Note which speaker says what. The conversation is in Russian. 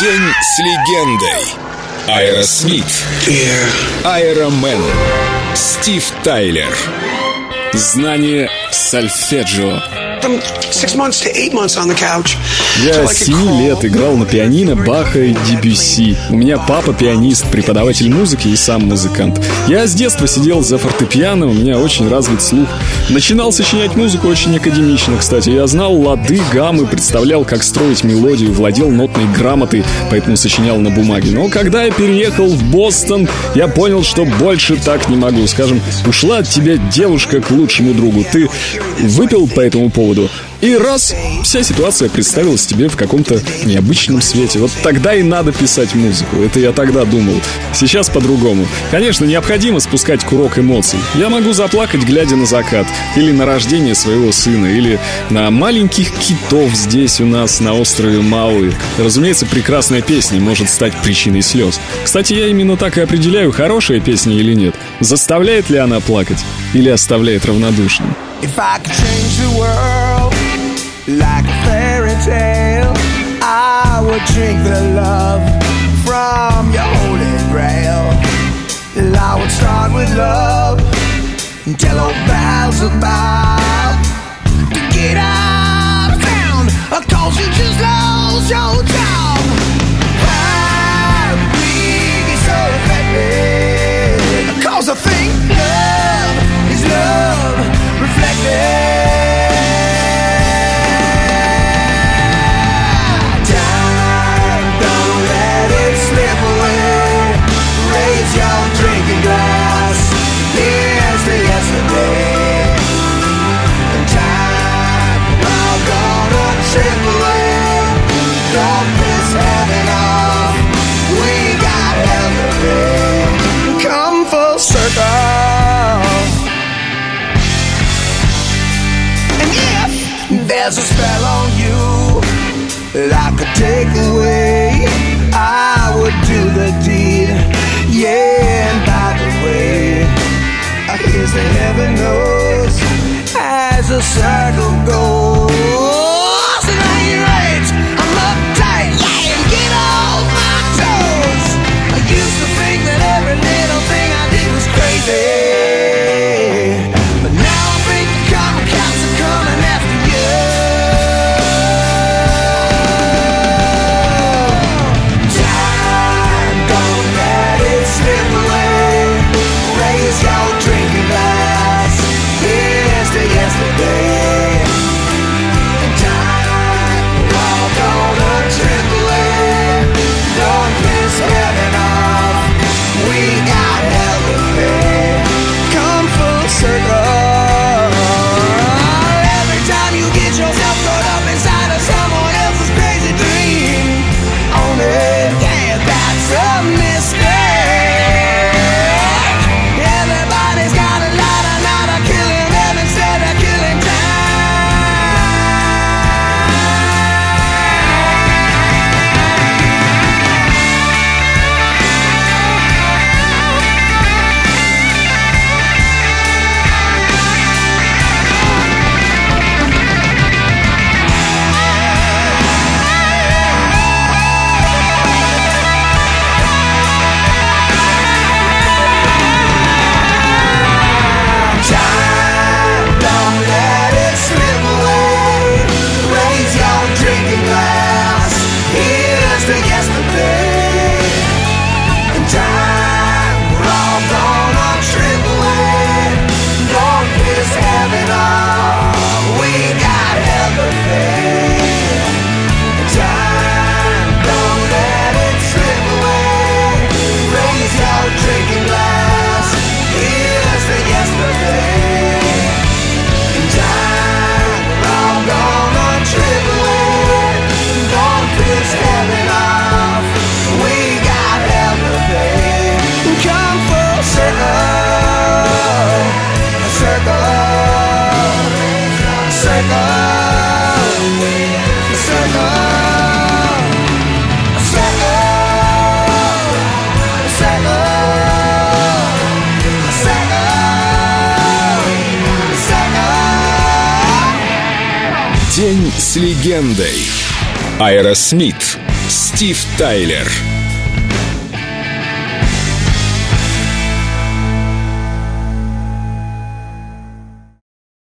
Speaker 1: День с легендой. Аэросмит. Аэромен. Стив Тайлер.
Speaker 2: Знание сольфеджио. Я
Speaker 3: till I
Speaker 2: с
Speaker 3: could
Speaker 2: 7
Speaker 3: crawl.
Speaker 2: лет играл на пианино Баха и Дебюсси. У меня папа пианист, преподаватель музыки и сам музыкант. Я с детства сидел за фортепиано, у меня очень развит слух. Начинал сочинять музыку очень академично, кстати. Я знал лады, гаммы, представлял, как строить мелодию, владел нотной грамотой, поэтому сочинял на бумаге. Но когда я переехал в Бостон, я понял, что больше так не могу. Скажем, ушла от тебя девушка к лучшему другу. Ты выпил по этому поводу, и раз, вся ситуация представилась тебе в каком-то необычном свете. Вот тогда и надо писать музыку. Это я тогда думал. Сейчас по-другому. Конечно, необходимо спускать курок эмоций. Я могу заплакать, глядя на закат. Или на рождение своего сына. Или на маленьких китов здесь у нас на острове Мауи. Разумеется, прекрасная песня может стать причиной слез. Кстати, я именно так и определяю, хорошая песня или нет. Заставляет ли она плакать или оставляет равнодушным.
Speaker 4: If I could change the world like a fairy tale, I would drink the love from your holy grail. And I would start with love and tell old pals about to get out of town, cause you just lost your job. Why get so affected? Cause I think there's a spell on you that I could take away, I would do the deed. Yeah, and by the way, here's the heaven knows as the circle goes.
Speaker 1: День с легендой. Аэросмит. Стив Тайлер.